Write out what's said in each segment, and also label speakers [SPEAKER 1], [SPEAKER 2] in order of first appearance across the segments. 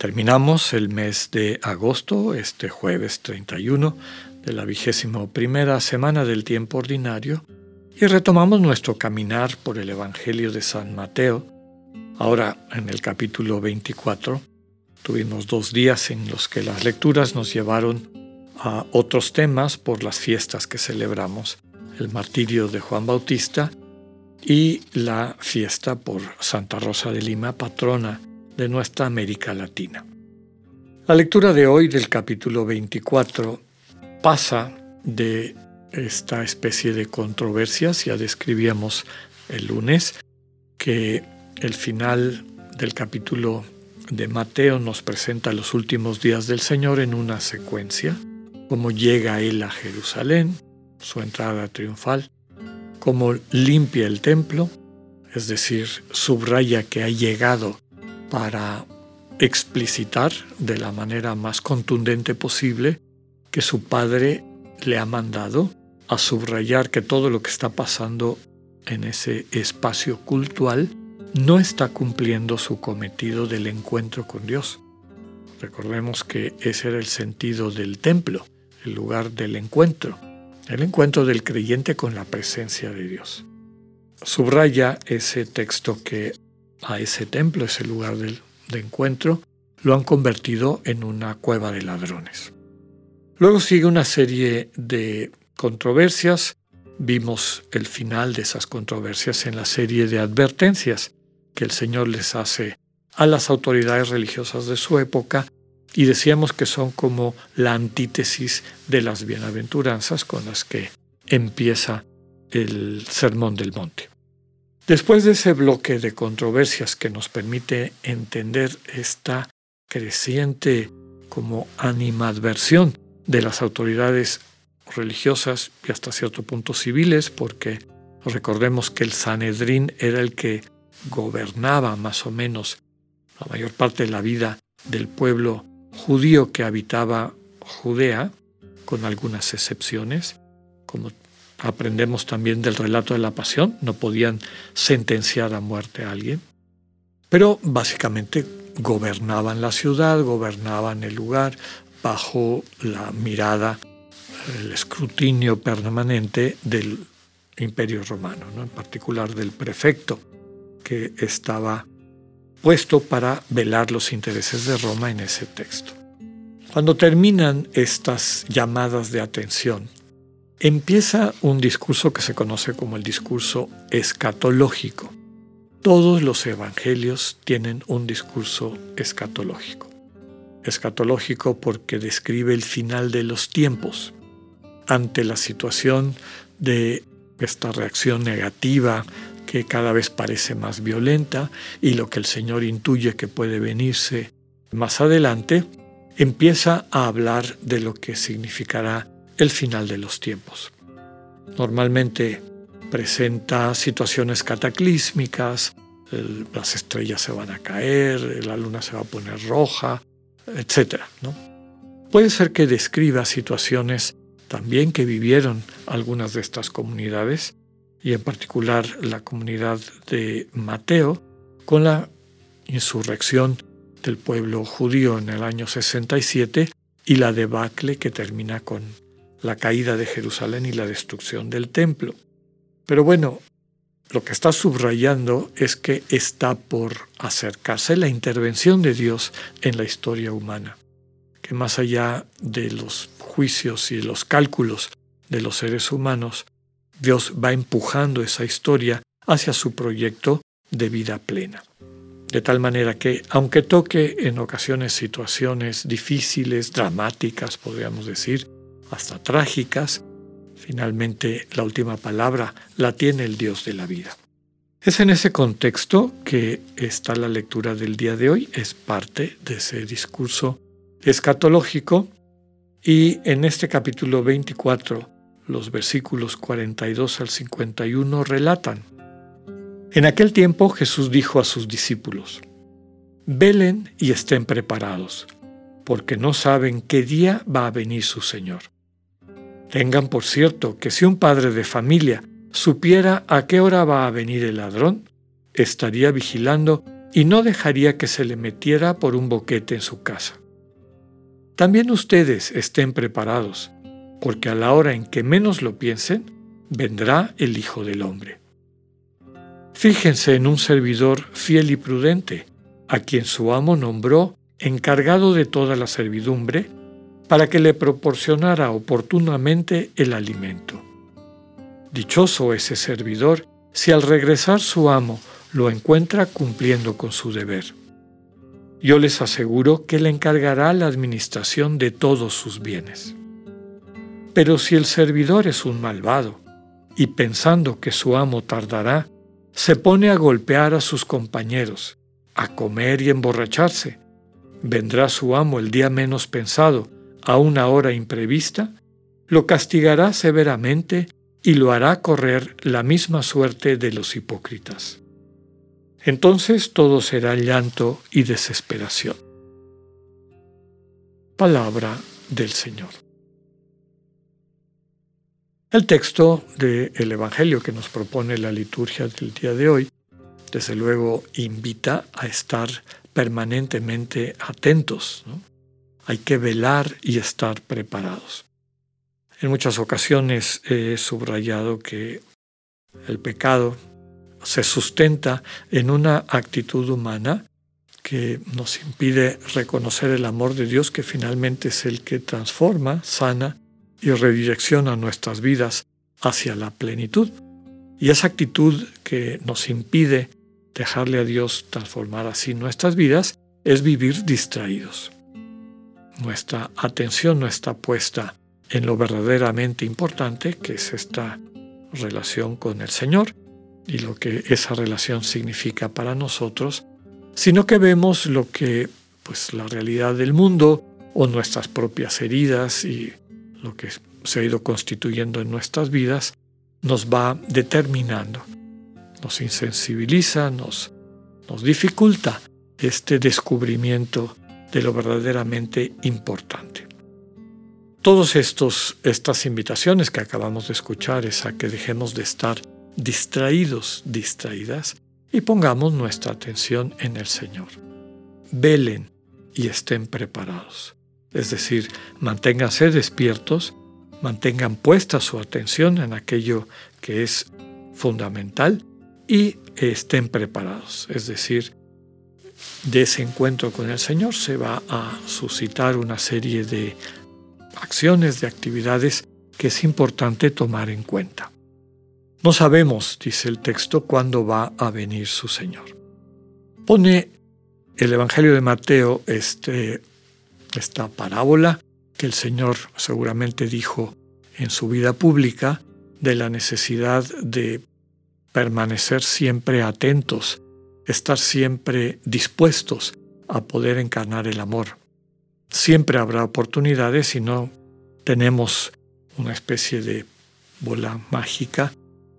[SPEAKER 1] Terminamos el mes de agosto, este jueves 31 de la vigésima primera semana del tiempo ordinario, y retomamos nuestro caminar por el Evangelio de San Mateo. Ahora en el capítulo 24 tuvimos dos días en los que las lecturas nos llevaron a otros temas por las fiestas que celebramos el martirio de Juan Bautista y la fiesta por Santa Rosa de Lima, patrona de nuestra América Latina. La lectura de hoy del capítulo 24 pasa de esta especie de controversias, ya describíamos el lunes, que el final del capítulo de Mateo nos presenta los últimos días del Señor en una secuencia, cómo llega Él a Jerusalén, su entrada triunfal, como limpia el templo, es decir, subraya que ha llegado para explicitar de la manera más contundente posible que su padre le ha mandado a subrayar que todo lo que está pasando en ese espacio cultual no está cumpliendo su cometido del encuentro con Dios. Recordemos que ese era el sentido del templo, el lugar del encuentro el encuentro del creyente con la presencia de Dios. Subraya ese texto que a ese templo, ese lugar de encuentro, lo han convertido en una cueva de ladrones. Luego sigue una serie de controversias. Vimos el final de esas controversias en la serie de advertencias que el Señor les hace a las autoridades religiosas de su época y decíamos que son como la antítesis de las bienaventuranzas con las que empieza el Sermón del Monte. Después de ese bloque de controversias que nos permite entender esta creciente como animadversión de las autoridades religiosas y hasta cierto punto civiles, porque recordemos que el Sanedrín era el que gobernaba más o menos la mayor parte de la vida del pueblo judío que habitaba Judea, con algunas excepciones, como aprendemos también del relato de la pasión, no podían sentenciar a muerte a alguien, pero básicamente gobernaban la ciudad, gobernaban el lugar bajo la mirada, el escrutinio permanente del imperio romano, ¿no? en particular del prefecto, que estaba puesto para velar los intereses de Roma en ese texto. Cuando terminan estas llamadas de atención, empieza un discurso que se conoce como el discurso escatológico. Todos los evangelios tienen un discurso escatológico. Escatológico porque describe el final de los tiempos ante la situación de esta reacción negativa que cada vez parece más violenta y lo que el Señor intuye que puede venirse más adelante, empieza a hablar de lo que significará el final de los tiempos. Normalmente presenta situaciones cataclísmicas, las estrellas se van a caer, la luna se va a poner roja, etc. ¿no? Puede ser que describa situaciones también que vivieron algunas de estas comunidades y en particular la comunidad de Mateo, con la insurrección del pueblo judío en el año 67 y la debacle que termina con la caída de Jerusalén y la destrucción del templo. Pero bueno, lo que está subrayando es que está por acercarse la intervención de Dios en la historia humana, que más allá de los juicios y los cálculos de los seres humanos, Dios va empujando esa historia hacia su proyecto de vida plena. De tal manera que, aunque toque en ocasiones situaciones difíciles, dramáticas, podríamos decir, hasta trágicas, finalmente la última palabra la tiene el Dios de la vida. Es en ese contexto que está la lectura del día de hoy, es parte de ese discurso escatológico Y en este capítulo 24, los versículos 42 al 51 relatan. En aquel tiempo Jesús dijo a sus discípulos, Velen y estén preparados, porque no saben qué día va a venir su Señor. Tengan por cierto que si un padre de familia supiera a qué hora va a venir el ladrón, estaría vigilando y no dejaría que se le metiera por un boquete en su casa. También ustedes estén preparados, porque a la hora en que menos lo piensen, vendrá el Hijo del Hombre. Fíjense en un servidor fiel y prudente, a quien su amo nombró encargado de toda la servidumbre, para que le proporcionara oportunamente el alimento. Dichoso ese servidor si al regresar su amo lo encuentra cumpliendo con su deber. Yo les aseguro que le encargará la administración de todos sus bienes. Pero si el servidor es un malvado, y pensando que su amo tardará, se pone a golpear a sus compañeros, a comer y emborracharse, vendrá su amo el día menos pensado, a una hora imprevista, lo castigará severamente y lo hará correr la misma suerte de los hipócritas. Entonces todo será llanto y desesperación. Palabra del Señor. El texto del Evangelio que nos propone la liturgia del día de hoy, desde luego, invita a estar permanentemente atentos. Hay que velar y estar preparados. En muchas ocasiones he subrayado que el pecado se sustenta en una actitud humana que nos impide reconocer el amor de Dios que finalmente es el que transforma, sana y redirecciona nuestras vidas hacia la plenitud. Y esa actitud que nos impide dejarle a Dios transformar así nuestras vidas es vivir distraídos. Nuestra atención no está puesta en lo verdaderamente importante, que es esta relación con el Señor y lo que esa relación significa para nosotros, sino que vemos lo que pues la realidad del mundo o nuestras propias heridas y lo que se ha ido constituyendo en nuestras vidas nos va determinando, nos insensibiliza, nos, nos dificulta este descubrimiento de lo verdaderamente importante. Todas estas invitaciones que acabamos de escuchar es a que dejemos de estar distraídos, distraídas, y pongamos nuestra atención en el Señor. Velen y estén preparados. Es decir, manténganse despiertos, mantengan puesta su atención en aquello que es fundamental y estén preparados. Es decir, de ese encuentro con el Señor se va a suscitar una serie de acciones, de actividades que es importante tomar en cuenta. No sabemos, dice el texto, cuándo va a venir su Señor. Pone el Evangelio de Mateo este, esta parábola que el Señor seguramente dijo en su vida pública de la necesidad de permanecer siempre atentos, estar siempre dispuestos a poder encarnar el amor. Siempre habrá oportunidades si no tenemos una especie de bola mágica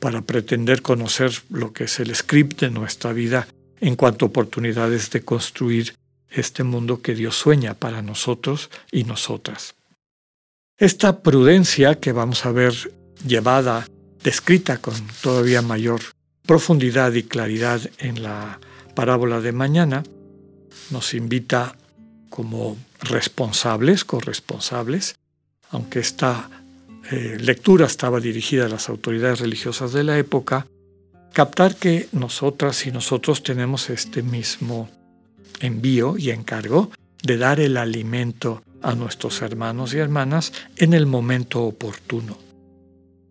[SPEAKER 1] para pretender conocer lo que es el script de nuestra vida en cuanto a oportunidades de construir este mundo que Dios sueña para nosotros y nosotras. Esta prudencia que vamos a ver llevada, descrita con todavía mayor profundidad y claridad en la parábola de mañana, nos invita como responsables, corresponsables, aunque esta eh, lectura estaba dirigida a las autoridades religiosas de la época, captar que nosotras y nosotros tenemos este mismo envío y encargo de dar el alimento a nuestros hermanos y hermanas en el momento oportuno.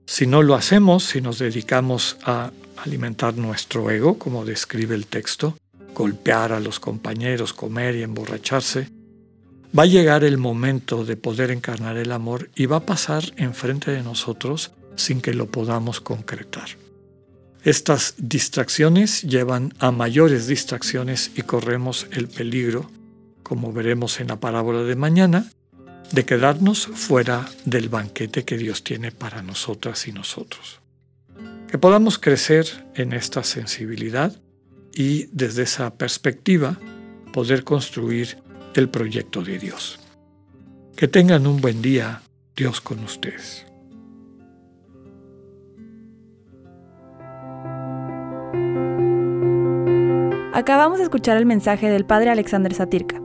[SPEAKER 1] Si no lo hacemos, si nos dedicamos a alimentar nuestro ego, como describe el texto, golpear a los compañeros, comer y emborracharse, va a llegar el momento de poder encarnar el amor y va a pasar enfrente de nosotros sin que lo podamos concretar. Estas distracciones llevan a mayores distracciones y corremos el peligro, como veremos en la parábola de mañana, de quedarnos fuera del banquete que Dios tiene para nosotras y nosotros. Que podamos crecer en esta sensibilidad y desde esa perspectiva poder construir el proyecto de Dios. Que tengan un buen día, Dios con ustedes.
[SPEAKER 2] Acabamos de escuchar el mensaje del Padre Alexander Satirka.